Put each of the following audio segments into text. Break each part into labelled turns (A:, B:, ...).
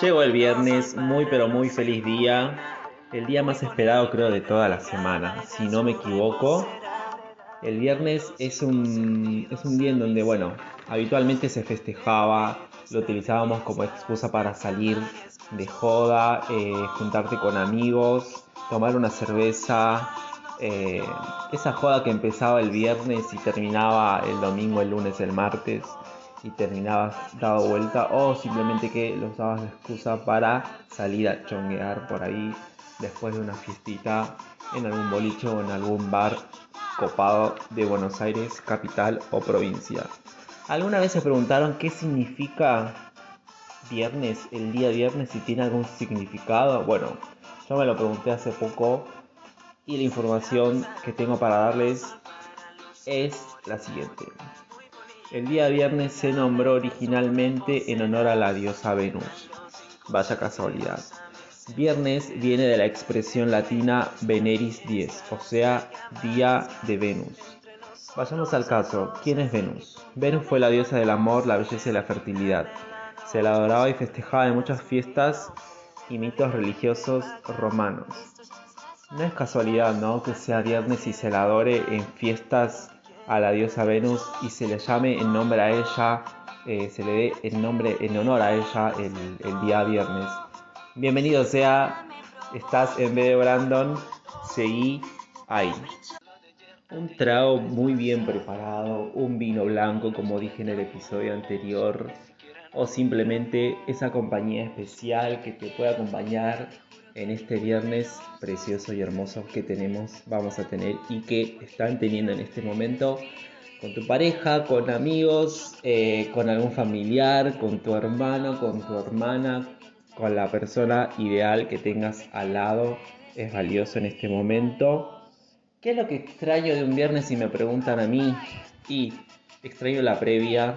A: Llegó el viernes, muy pero muy feliz día. El día más esperado creo de toda la semana, si no me equivoco. El viernes es un, es un día en donde, bueno, habitualmente se festejaba, lo utilizábamos como excusa para salir de joda, eh, juntarte con amigos, tomar una cerveza. Eh, esa joda que empezaba el viernes y terminaba el domingo, el lunes, el martes y terminabas dado vuelta o simplemente que lo usabas de excusa para salir a chonguear por ahí después de una fiestita en algún boliche o en algún bar copado de Buenos Aires, capital o provincia. ¿Alguna vez se preguntaron qué significa viernes, el día viernes, si tiene algún significado? Bueno, yo me lo pregunté hace poco y la información que tengo para darles es la siguiente. El día viernes se nombró originalmente en honor a la diosa Venus. Vaya casualidad. Viernes viene de la expresión latina Veneris 10, o sea, día de Venus. Vayamos al caso. ¿Quién es Venus? Venus fue la diosa del amor, la belleza y la fertilidad. Se la adoraba y festejaba en muchas fiestas y mitos religiosos romanos. No es casualidad, ¿no? Que sea viernes y se la adore en fiestas a la diosa Venus y se le llame en nombre a ella, eh, se le dé el nombre en honor a ella el, día viernes. Bienvenido sea, estás en vez de Brandon, seguí ahí. Un trago muy bien preparado, un vino blanco como dije en el episodio anterior, o simplemente esa compañía especial que te puede acompañar en este viernes precioso y hermoso que tenemos, vamos a tener y que están teniendo en este momento con tu pareja, con amigos, eh, con algún familiar, con tu hermano, con tu hermana, con la persona ideal que tengas al lado. Es valioso en este momento. ¿Qué es lo que extraño de un viernes si me preguntan a mí? Y extraño la previa,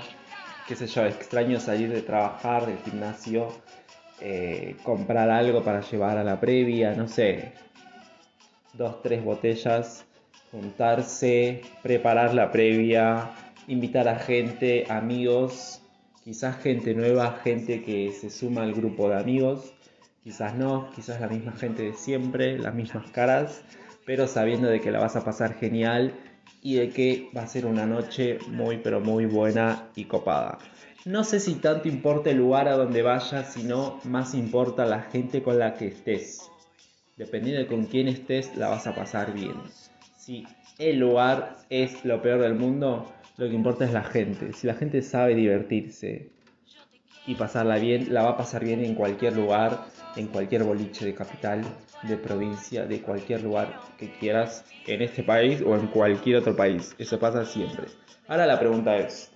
A: qué sé yo, extraño salir de trabajar, del gimnasio, eh, comprar algo para llevar a la previa, no sé, dos, tres botellas, juntarse, preparar la previa, invitar a gente, amigos, quizás gente nueva, gente que se suma al grupo de amigos, quizás no, quizás la misma gente de siempre, las mismas caras, pero sabiendo de que la vas a pasar genial y de que va a ser una noche muy pero muy buena y copada. No sé si tanto importa el lugar a donde vayas, sino más importa la gente con la que estés. Dependiendo de con quién estés, la vas a pasar bien. Si el lugar es lo peor del mundo, lo que importa es la gente. Si la gente sabe divertirse y pasarla bien, la va a pasar bien en cualquier lugar, en cualquier boliche de capital, de provincia, de cualquier lugar que quieras en este país o en cualquier otro país. Eso pasa siempre. Ahora la pregunta es,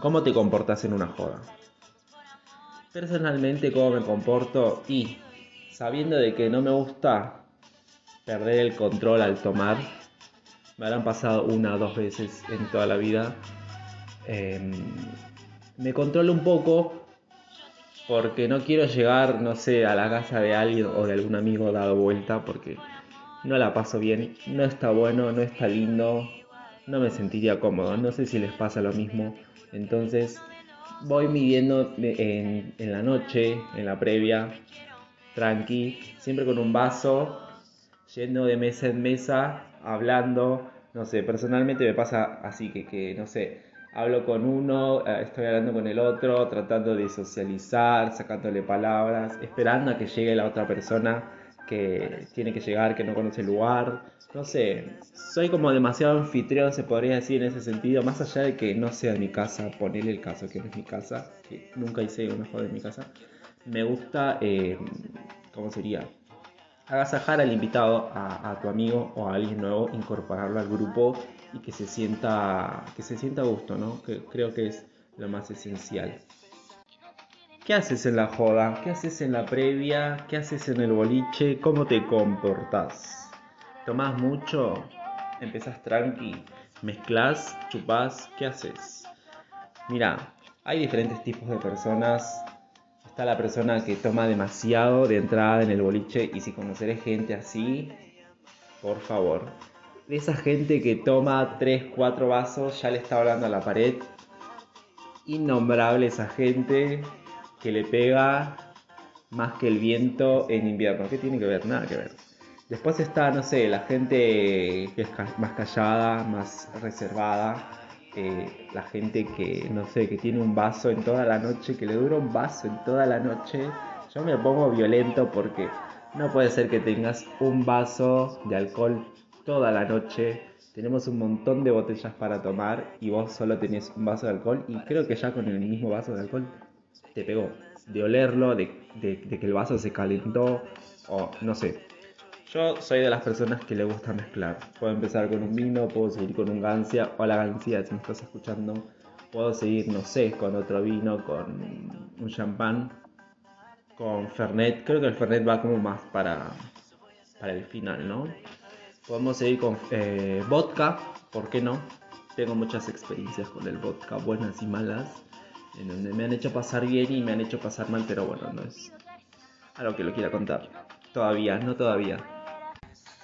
A: ¿Cómo te comportas en una joda? Personalmente, ¿cómo me comporto? Y sabiendo de que no me gusta perder el control al tomar, me habrán pasado una o dos veces en toda la vida. Em, me controlo un poco porque no quiero llegar, no sé, a la casa de alguien o de algún amigo dado vuelta porque no la paso bien, no está bueno, no está lindo, no me sentiría cómodo. No sé si les pasa lo mismo. Entonces voy midiendo en, la noche, en la previa, tranqui, siempre con un vaso, yendo de mesa en mesa, hablando. No sé, personalmente me pasa así que, que no sé, hablo con uno, eh, estoy hablando con el otro, tratando de socializar, sacándole palabras, esperando a que llegue la otra persona que tiene que llegar, que no conoce el lugar. No sé, soy como demasiado anfitrión, se podría decir en ese sentido, más allá de que no sea mi casa, ponerle el caso que no es mi casa, que nunca hice una joda en mi casa. Me gusta, eh, ¿cómo sería? Agasajar al invitado, a, tu amigo o a alguien nuevo, incorporarlo al grupo y que se sienta, que se sienta a gusto, ¿no? Que creo que es lo más esencial. ¿Qué haces en la joda? ¿Qué haces en la previa? ¿Qué haces en el boliche? ¿Cómo te comportás? ¿Tomás mucho? ¿Empezás tranqui? ¿Mezclas? ¿Chupás? ¿Qué haces? Mira, hay diferentes tipos de personas. Está la persona que toma demasiado de entrada en el boliche y si conoceré gente así, por favor. Esa gente que toma 3, 4 vasos, ya le está hablando a la pared. Innombrable esa gente que le pega más que el viento en invierno. ¿Qué tiene que ver? Nada que ver. Después está, no sé, la gente que es más callada, más reservada. Eh, la gente que, no sé, que tiene un vaso en toda la noche, que le dura un vaso en toda la noche. Yo me pongo violento porque no puede ser que tengas un vaso de alcohol toda la noche. Tenemos un montón de botellas para tomar y vos solo tenés un vaso de alcohol y creo que ya con el mismo vaso de alcohol te pegó. De olerlo, de, que el vaso se calentó o no sé. Yo soy de las personas que le gusta mezclar. Puedo empezar con un vino, puedo seguir con un gancia. o la gancia si me estás escuchando. Puedo seguir, no sé, con otro vino, con un champán con Fernet. Creo que el Fernet va como más para, para el final, ¿no? Podemos seguir con eh, vodka, ¿por qué no? Tengo muchas experiencias con el vodka, buenas y malas, en donde me han hecho pasar bien y me han hecho pasar mal, pero bueno, no es algo que lo quiera contar. Todavía, no todavía.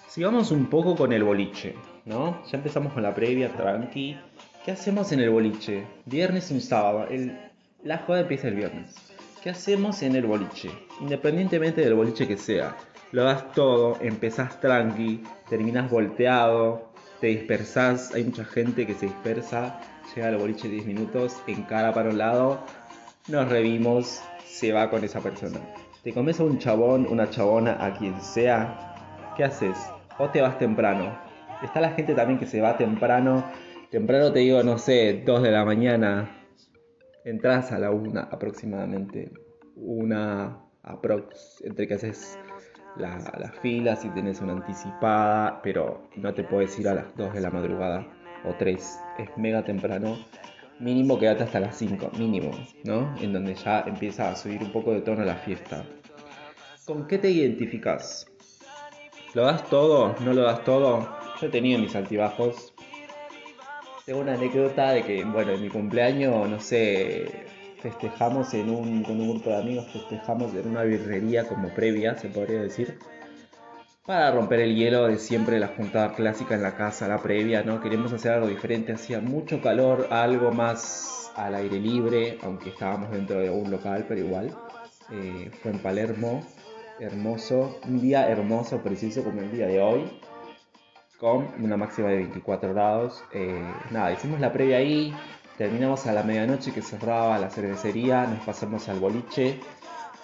A: Sigamos un poco con el boliche, ¿no? Ya empezamos con la previa, tranqui. ¿Qué hacemos en el boliche? Viernes y sábado. El, la joda empieza el viernes. ¿Qué hacemos en el boliche? Independientemente del boliche que sea. Lo das todo, empezás tranqui, terminas volteado, te dispersás. Hay mucha gente que se dispersa, llega al boliche 10 minutos, encara para un lado, nos revimos, se va con esa persona. Te comes a un chabón, una chabona, a quien sea, ¿qué haces? O te vas temprano. Está la gente también que se va temprano. Temprano te digo, no sé, 2 de la mañana, entras a la una aproximadamente, una aprox, entre que haces las filas y tenés una anticipada, pero no te puedes ir a las 2 de la madrugada o 3, es mega temprano. Mínimo quédate hasta las 5, mínimo, ¿no? En donde ya empieza a subir un poco de tono la fiesta. ¿Con qué te identificas? ¿Lo das todo? ¿No lo das todo? Yo he tenido mis altibajos, tengo una anécdota de que, bueno, en mi cumpleaños, no sé, festejamos en un, con un grupo de amigos, festejamos en una birrería como previa, se podría decir, para romper el hielo de siempre la juntada clásica en la casa, la previa, ¿no? Queremos hacer algo diferente, hacía mucho calor, algo más al aire libre, aunque estábamos dentro de un local, pero igual. Eh, fue en Palermo, hermoso, un día hermoso, preciso como el día de hoy con una máxima de 24 grados. Eh, nada, hicimos la previa ahí, terminamos a la medianoche que cerraba la cervecería, nos pasamos al boliche.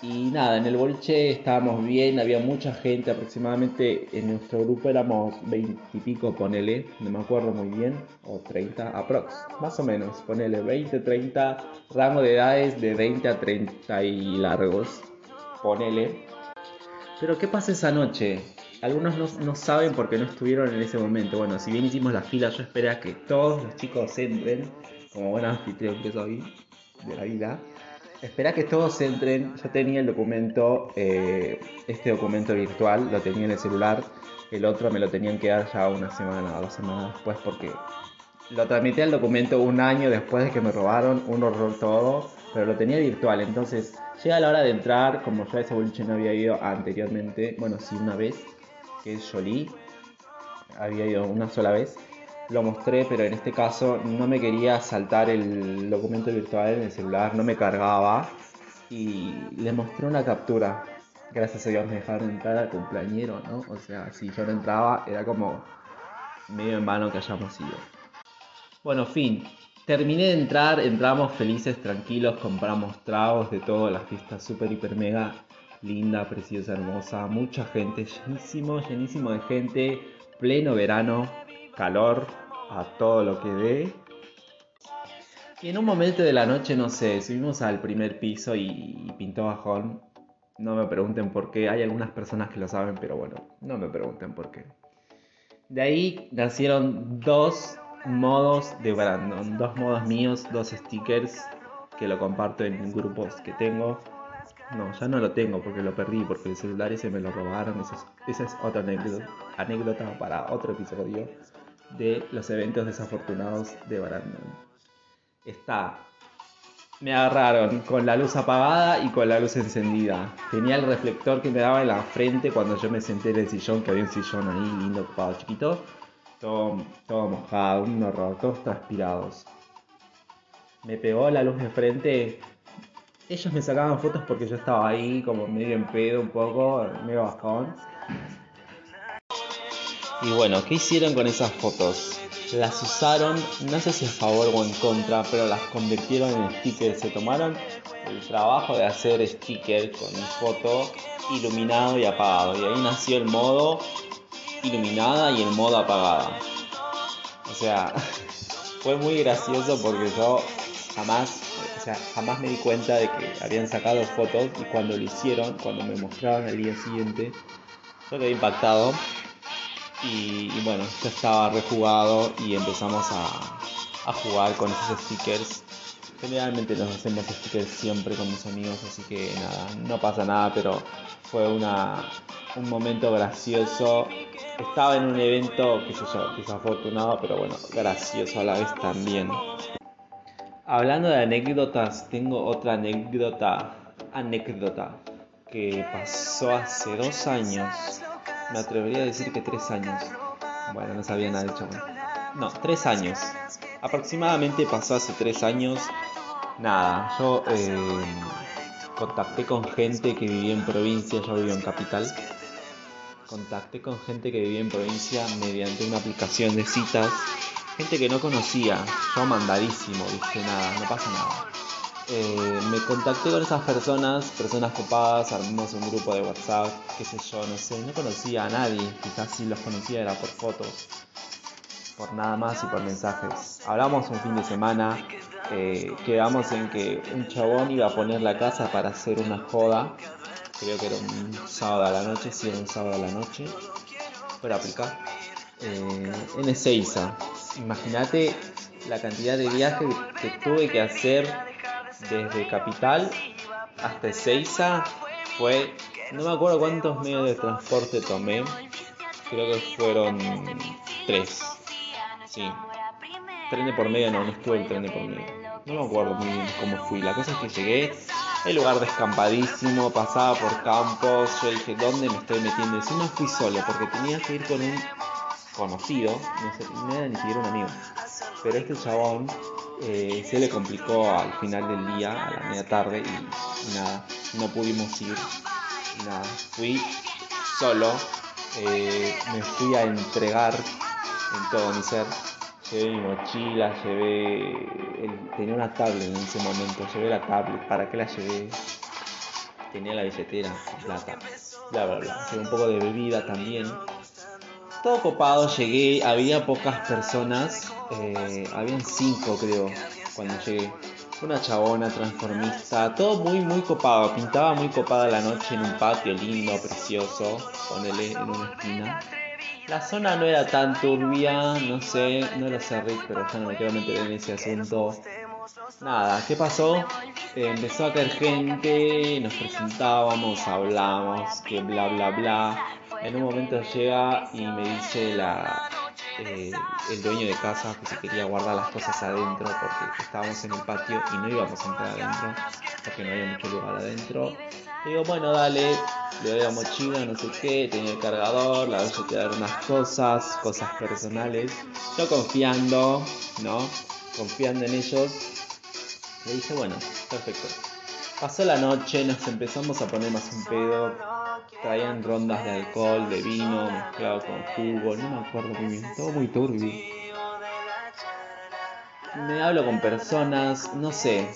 A: Y nada, en el boliche estábamos bien, había mucha gente, aproximadamente en nuestro grupo éramos 20 y pico, ponele, no me acuerdo muy bien, o 30, aprox, más o menos, ponele 20, 30, rango de edades de 20 a 30 y largos, ponele. Pero ¿qué pasa esa noche? algunos no, saben porque no estuvieron en ese momento. Bueno, si bien hicimos la fila, yo esperé a que todos los chicos entren, como buen anfitrión que soy de la vida. Espera que todos entren. Yo tenía el documento, eh, este documento virtual, lo tenía en el celular. El otro me lo tenían que dar ya una semana o dos semanas después porque lo tramité el documento un año después de que me robaron, un horror todo, pero lo tenía virtual. Entonces llega la hora de entrar, como yo a ese boliche no había ido anteriormente, bueno, sí, una vez que es Jolie. Había ido una sola vez. Lo mostré, pero en este caso no me quería saltar el documento virtual en el celular, no me cargaba. Y le mostré una captura. Gracias a Dios me dejaron entrar al cumpleañero, ¿no? O sea, si yo no entraba, era como medio en vano que hayamos ido. Bueno, fin. Terminé de entrar, entramos felices, tranquilos, compramos tragos de todo, la fiesta super, hiper, mega linda, preciosa, hermosa, mucha gente, llenísimo, llenísimo de gente, pleno verano, calor a todo lo que dé. Y en un momento de la noche, no sé, subimos al primer piso y, pintó bajón. No me pregunten por qué, hay algunas personas que lo saben, pero bueno, no me pregunten por qué. De ahí nacieron dos modos de Brandon, dos modos míos, dos stickers que lo comparto en grupos que tengo. No, ya no lo tengo porque lo perdí, porque el celular ese me lo robaron. Esa es, otra anécdota, para otro episodio de los eventos desafortunados de Brandon. Está. Me agarraron con la luz apagada y con la luz encendida. Tenía el reflector que me daba en la frente cuando yo me senté en el sillón, que había un sillón ahí lindo, ocupado, chiquito. Todo, todo mojado, un horror, todos transpirados. Me pegó la luz de frente ellos me sacaban fotos porque yo estaba ahí como medio en pedo un poco, medio bajón. Y bueno, ¿qué hicieron con esas fotos? Las usaron, no sé si a favor o en contra, pero las convirtieron en stickers. Se tomaron el trabajo de hacer stickers con foto iluminado y apagado. Y ahí nació el modo iluminada y el modo apagada. O sea, fue muy gracioso porque yo jamás, o sea, jamás me di cuenta de que habían sacado fotos y cuando lo hicieron, cuando me mostraron el día siguiente, yo quedé impactado y, bueno, ya estaba rejugado y empezamos a, jugar con esos stickers. Generalmente nos hacemos stickers siempre con mis amigos, así que nada, no pasa nada, pero fue una, un momento gracioso. Estaba en un evento, qué sé desafortunado, pero bueno, gracioso a la vez también. Hablando de anécdotas, tengo otra anécdota, anécdota que pasó hace dos años. Me atrevería a decir que tres años. Bueno, no sabía nada de hecho. No, tres años. Aproximadamente pasó hace tres años. Nada, yo eh, contacté con gente que vivía en provincia, yo vivía en capital. Contacté con gente que vivía en provincia mediante una aplicación de citas. Gente que no conocía, yo mandadísimo, viste, nada, no pasa nada. Eh, me contacté con esas personas, personas copadas, armamos un grupo de WhatsApp, qué sé yo, no sé, no conocía a nadie, quizás si los conocía era por fotos, por nada más y por mensajes. Hablamos un fin de semana, eh, quedamos en que un chabón iba a poner la casa para hacer una joda, creo que era un sábado a la noche, sí era un sábado a la noche, para aplicar, eh, en Ezeiza. Imagínate la cantidad de viajes que tuve que hacer desde Capital hasta Ezeiza fue, no me acuerdo cuántos medios de transporte tomé, creo que fueron tres, sí, tren de por medio, no, no estuve el tren de por medio, no me acuerdo muy bien cómo fui, la cosa es que llegué, el lugar descampadísimo, pasaba por campos, yo dije, ¿dónde me estoy metiendo? No fui solo, porque tenía que ir con un conocido, no, sé, no era ni siquiera un amigo, pero este chabón eh, se le complicó al final del día, a la media tarde, y, nada, no pudimos ir. nada, fui solo, eh, me fui a entregar en todo mi ser. Llevé mi mochila, llevé. tenía una tablet en ese momento, llevé la tablet. ¿Para qué la llevé? Tenía la billetera, plata, bla bla bla. Llevé un poco de bebida también. Todo copado, llegué, había pocas personas eh, habían cinco creo cuando llegué. Una chabona transformista, todo muy muy copado, pintaba muy copada la noche en un patio lindo, precioso, ponele en una esquina. La zona no era tan turbia, no sé, no lo sé Rick, pero ya no me quiero meter en ese asunto. Nada, ¿qué pasó? Eh, empezó a caer gente, nos presentábamos, hablamos, que bla bla bla. En un momento llega y me dice la, eh, el dueño de casa que se quería guardar las cosas adentro porque estábamos en el patio y no íbamos a entrar adentro porque no había mucho lugar adentro. Digo, bueno, dale, le doy la mochila, no sé qué, tenía el cargador, la voy a quedar unas cosas, cosas personales. Yo confiando, ¿no? Confiando en ellos. Le dije, bueno, perfecto. Pasó la noche, nos empezamos a poner más un pedo traían rondas de alcohol, de vino, mezclado con jugo, no me acuerdo muy bien, todo muy turbio. Me hablo con personas, no sé,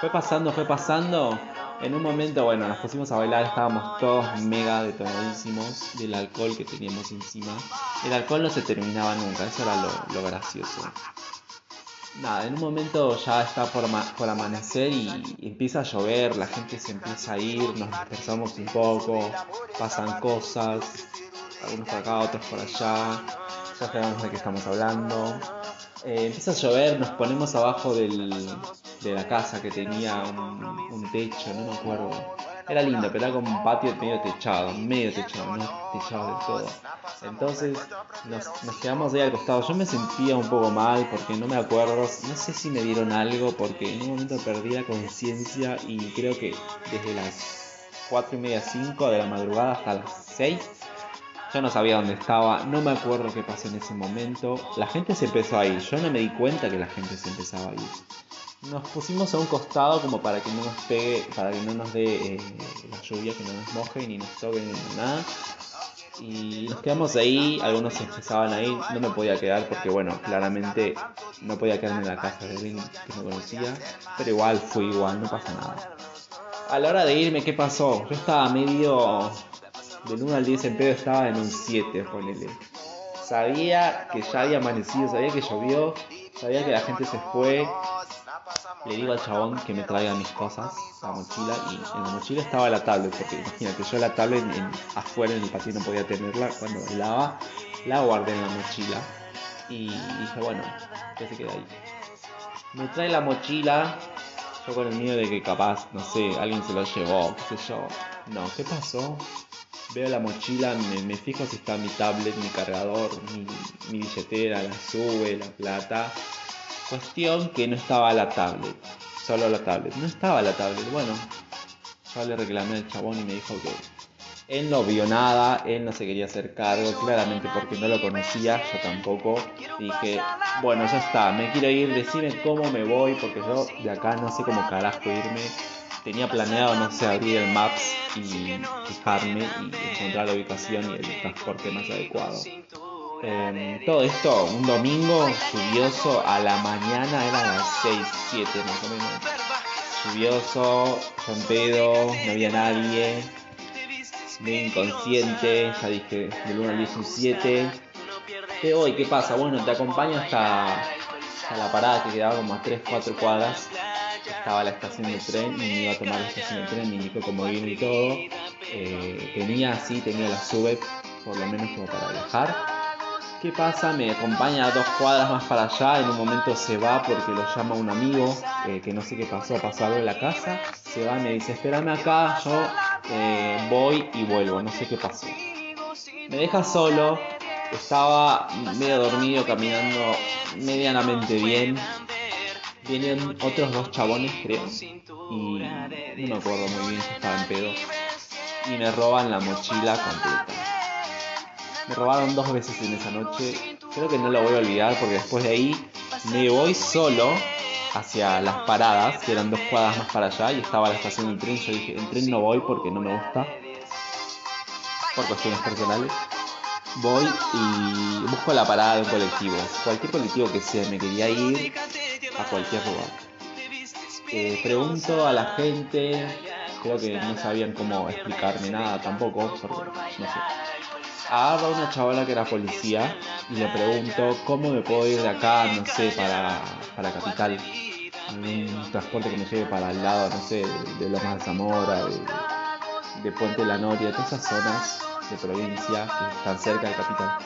A: fue pasando, fue pasando. En un momento, bueno, nos pusimos a bailar, estábamos todos mega detonadísimos del alcohol que teníamos encima. El alcohol no se terminaba nunca, eso era lo, lo gracioso nada, en un momento ya está por, por, amanecer y empieza a llover, la gente se empieza a ir, nos dispersamos un poco, pasan cosas, algunos por acá, otros por allá, ya sabemos de qué estamos hablando. Eh, empieza a llover, nos ponemos abajo del, de la casa que tenía un, un techo, no me acuerdo era lindo, pero era como un patio medio techado, medio techado, no techado del todo. Entonces nos, quedamos ahí al costado. Yo me sentía un poco mal porque no me acuerdo, no sé si me dieron algo porque en un momento perdí la conciencia y creo que desde las 4 y media, 5 de la madrugada hasta las 6 Yo no sabía dónde estaba, no me acuerdo qué pasó en ese momento. La gente se empezó a ir, yo no me di cuenta que la gente se empezaba a ir. Nos pusimos a un costado como para que no nos pegue, para que no nos dé eh, la lluvia, que no nos moje ni nos toque ni nada. Y nos quedamos ahí, algunos se empezaban a ir, no me podía quedar porque bueno, claramente no podía quedarme en la casa de alguien que no conocía, pero igual fui igual, no pasa nada. A la hora de irme, ¿qué pasó? Yo estaba medio del 1 al 10 en pedo estaba en un 7, ponele. Sabía que ya había amanecido, sabía que llovió, sabía que la gente se fue. Le digo al chabón que me traiga mis cosas, la mochila, y en la mochila estaba la tablet, porque imagínate, yo la tablet afuera en el patio no podía tenerla, cuando bailaba, la guardé en la mochila. Y dije, bueno, que se queda ahí. Me trae la mochila, yo con el miedo de que capaz, no sé, alguien se lo llevó, qué sé yo. No, ¿qué pasó? Veo la mochila, me, fijo si está mi tablet, mi cargador, mi, billetera, la sube, la plata. Cuestión que no estaba la tablet, solo la tablet. No estaba la tablet. Bueno, yo le reclamé al chabón y me dijo que él no vio nada, él no se quería hacer cargo, claramente porque no lo conocía, yo tampoco. Dije, bueno, ya está, me quiero ir, decime cómo me voy, porque yo de acá no sé cómo carajo irme tenía planeado, no sé, abrir el Maps y fijarme y encontrar la ubicación y el transporte más adecuado. Em, todo esto, un domingo lluvioso a la mañana, eran las 6, 7 más o menos. Lluvioso, con pedo, no había nadie, medio inconsciente, ya dije, del 1 al 17. ¿Qué hoy? ¿Qué pasa? Bueno, te acompaño hasta, hasta la parada que quedaba como a 3, 4 cuadras estaba la estación de tren y iba a tomar la estación de tren, me indicó cómo vino y todo. Eh, tenía así, tenía la sube, por lo menos como para viajar. ¿Qué pasa? Me acompaña dos cuadras más para allá, en un momento se va porque lo llama un amigo, eh, que no sé qué pasó, pasó algo en la casa, se va y me dice, espérame acá, yo eh, voy y vuelvo, no sé qué pasó. Me deja solo, estaba medio dormido, caminando medianamente bien, Vienen otros dos chabones, creo. Y no me acuerdo muy bien si estaba en pedo. Y me roban la mochila completa. Me robaron dos veces en esa noche. Creo que no lo voy a olvidar porque después de ahí me voy solo hacia las paradas, que eran dos cuadras más para allá, y estaba la estación del tren. Yo dije, en tren no voy porque no me gusta. Por cuestiones personales. Voy y busco la parada de un colectivo. Cualquier colectivo que sea, me quería ir a cualquier lugar. Eh, pregunto a la gente, creo que no sabían cómo explicarme nada tampoco, porque no sé. A una chavala que era policía y le pregunto cómo me puedo ir de acá, no sé, para, para Capital. Un transporte que me lleve para el lado, no sé, de, Lomas de Zamora, de, Puente de la Noria, todas esas zonas de provincia que están cerca de Capital.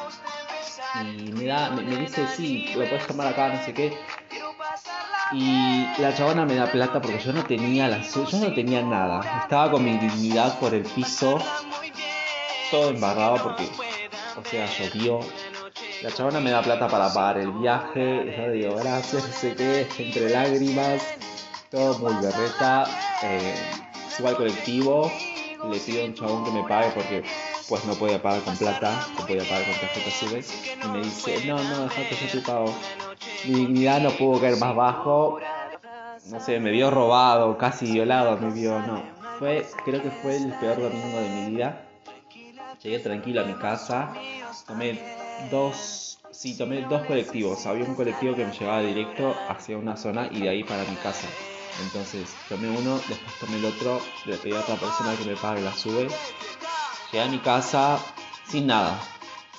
A: Y me, da, me, me dice, sí, lo puedes tomar acá, no sé qué y la chabona me da plata porque yo no tenía la yo no tenía nada. Estaba con mi dignidad por el piso, todo embarrado porque, o sea, llovió. La chabona me da plata para pagar el viaje. Yo digo, gracias, no sé qué, entre lágrimas, todo muy berreta. Eh, subo al colectivo, le pido a un chabón que me pague porque pues no podía pagar con plata, no podía pagar con tarjeta sube. Y me dice, no, no, dejate yo te pago mi dignidad no pudo caer más bajo. No sé, me vio robado, casi violado, me vio, no. Fue, creo que fue el peor domingo de mi vida. Llegué tranquilo a mi casa, tomé dos, sí, tomé dos colectivos. Había un colectivo que me llevaba directo hacia una zona y de ahí para mi casa. Entonces tomé uno, después tomé el otro, le pedí a otra persona que me pague la sube. Llegué a mi casa sin nada,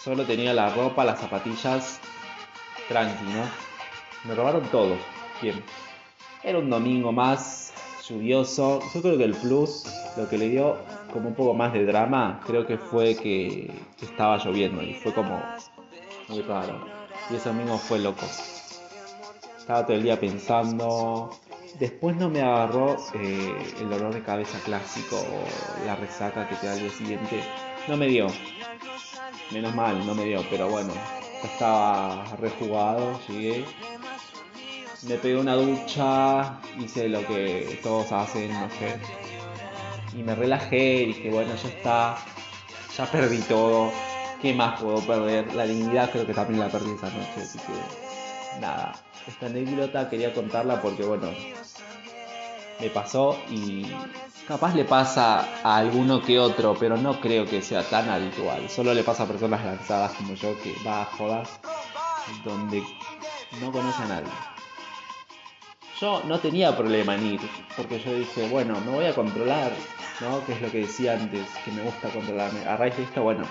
A: solo tenía la ropa, las zapatillas, tranqui, ¿no? Me robaron todo. Bien. Era un domingo más lluvioso. Yo creo que el plus, lo que le dio como un poco más de drama, creo que fue que estaba lloviendo y fue como muy raro. Y ese domingo fue loco. Estaba todo el día pensando. Después no me agarró eh, el dolor de cabeza clásico o la resaca que te da el día siguiente. No me dio. Menos mal, no me dio, pero bueno, estaba rejugado, llegué me pegué una ducha, hice lo que todos hacen, no sé. Y me relajé, dije, bueno, ya está, ya perdí todo. ¿Qué más puedo perder? La dignidad creo que también la perdí esa noche, así que nada. Esta anécdota quería contarla porque bueno, me pasó y capaz le pasa a alguno que otro, pero no creo que sea tan habitual. Solo le pasa a personas lanzadas como yo que va a jodas donde no conoce a nadie. Yo no tenía problema en ir, porque yo dije, bueno, me voy a controlar, ¿no? Que es lo que decía antes, que me gusta controlarme. A raíz de esto, bueno,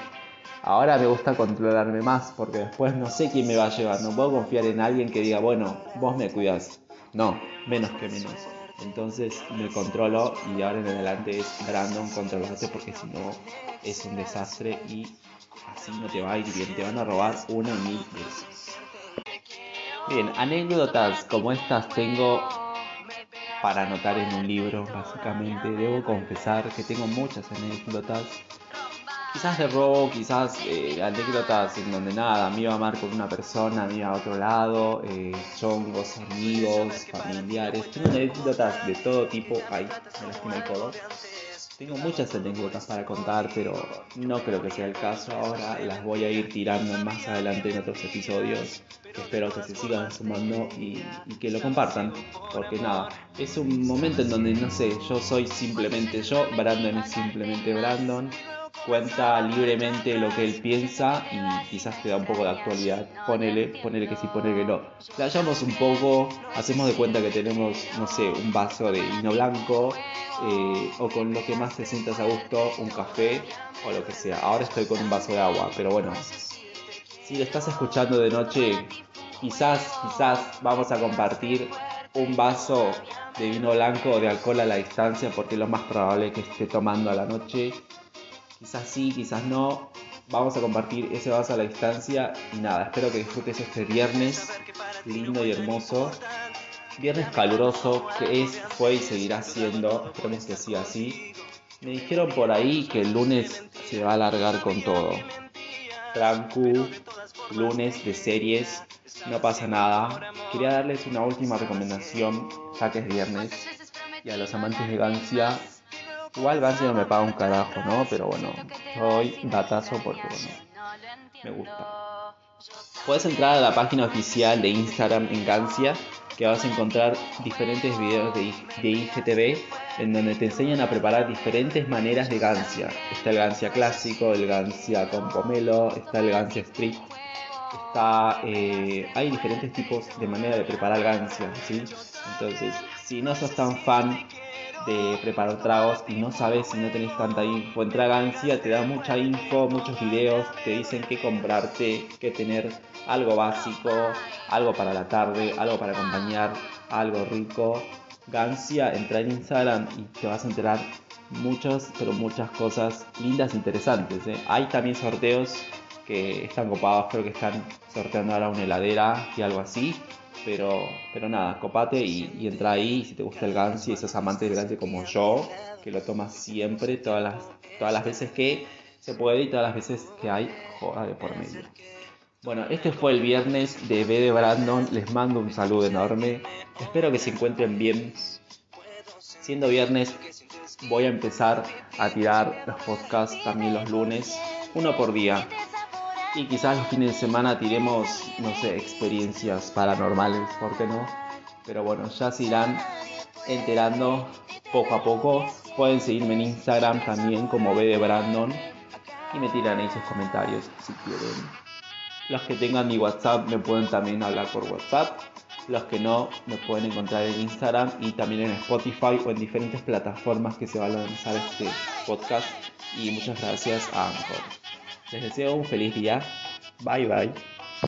A: ahora me gusta controlarme más, porque después no sé quién me va a llevar. No puedo confiar en alguien que diga, bueno, vos me cuidas. No, menos que menos. Entonces me controlo y ahora en adelante es Brandon controlarte porque si no es un desastre y así no te va a ir bien, te van a robar una mil veces. Bien, anécdotas como estas tengo para anotar en un libro, básicamente. Debo confesar que tengo muchas anécdotas quizás de robo, quizás eh, anécdotas en donde nada, me iba a amar con una persona, me iba a otro lado, eh, chongos, amigos, familiares, tengo anécdotas de todo tipo, ay, me lastima el codo. Tengo muchas anécdotas para contar, pero no creo que sea el caso. Ahora, las voy a ir tirando más adelante en otros episodios, espero que se sigan sumando y que lo compartan, porque nada, es un momento en donde, no sé, yo soy simplemente yo, Brandon es simplemente Brandon, cuenta libremente lo que él piensa y quizás te da un poco de actualidad. Ponele, ponele que sí, ponele que no. Playamos un poco, hacemos de cuenta que tenemos, no sé, un vaso de vino blanco eh, o con lo que más te sientas a gusto, un café o lo que sea. Ahora estoy con un vaso de agua, pero bueno, si lo estás escuchando de noche, quizás, quizás vamos a compartir un vaso de vino blanco o de alcohol a la distancia porque es lo más probable que esté tomando a la noche Quizás sí, quizás no. Vamos a compartir ese vaso a la distancia y nada, espero que disfrutes este viernes lindo y hermoso. Viernes caluroso que es, fue y seguirá siendo, esperemos que siga así. Me dijeron por ahí que el lunes se va a alargar con todo. Trancu, lunes de series, no pasa nada. Quería darles una última recomendación, ya que es viernes. Y a los amantes de Gancia, Igual Gancia no me paga un carajo, ¿no? Pero bueno, soy datazo porque, bueno, me gusta. Puedes entrar a la página oficial de Instagram en Gancia, que vas a encontrar diferentes videos de, de IGTV en donde te enseñan a preparar diferentes maneras de Gancia. Está el Gancia clásico, el Gancia con pomelo, está el Gancia street, está, eh, hay diferentes tipos de manera de preparar Gancia, ¿sí? Entonces, si no sos tan fan de preparar tragos y no sabes si no tenés tanta info. En Tragancia te da mucha info, muchos videos, te dicen qué comprarte, qué tener algo básico, algo para la tarde, algo para acompañar, algo rico. Gancia, entra en Instagram y te vas a enterar muchas, pero muchas cosas lindas e interesantes. ¿eh? Hay también sorteos que están copados, creo que están sorteando ahora una heladera y algo así. Pero, pero nada, copate y, entra ahí. Si te gusta el Gansi, esos amantes del Gansi como yo, que lo tomas siempre, todas las, todas las veces que se puede y todas las veces que hay joda de por medio. Bueno, este fue el viernes de B de Brandon. Les mando un saludo enorme. Espero que se encuentren bien. Siendo viernes, voy a empezar a tirar los podcasts también los lunes, uno por día y quizás los fines de semana tiremos, no sé, experiencias paranormales, ¿por qué no? Pero bueno, ya se irán enterando poco a poco. Pueden seguirme en Instagram también como B de Brandon y me tiran ahí sus comentarios si quieren. Los que tengan mi WhatsApp me pueden también hablar por WhatsApp. Los que no me pueden encontrar en Instagram y también en Spotify o en diferentes plataformas que se van a lanzar este podcast. Y muchas gracias a Anchor. Les deseo un feliz día. Bye bye.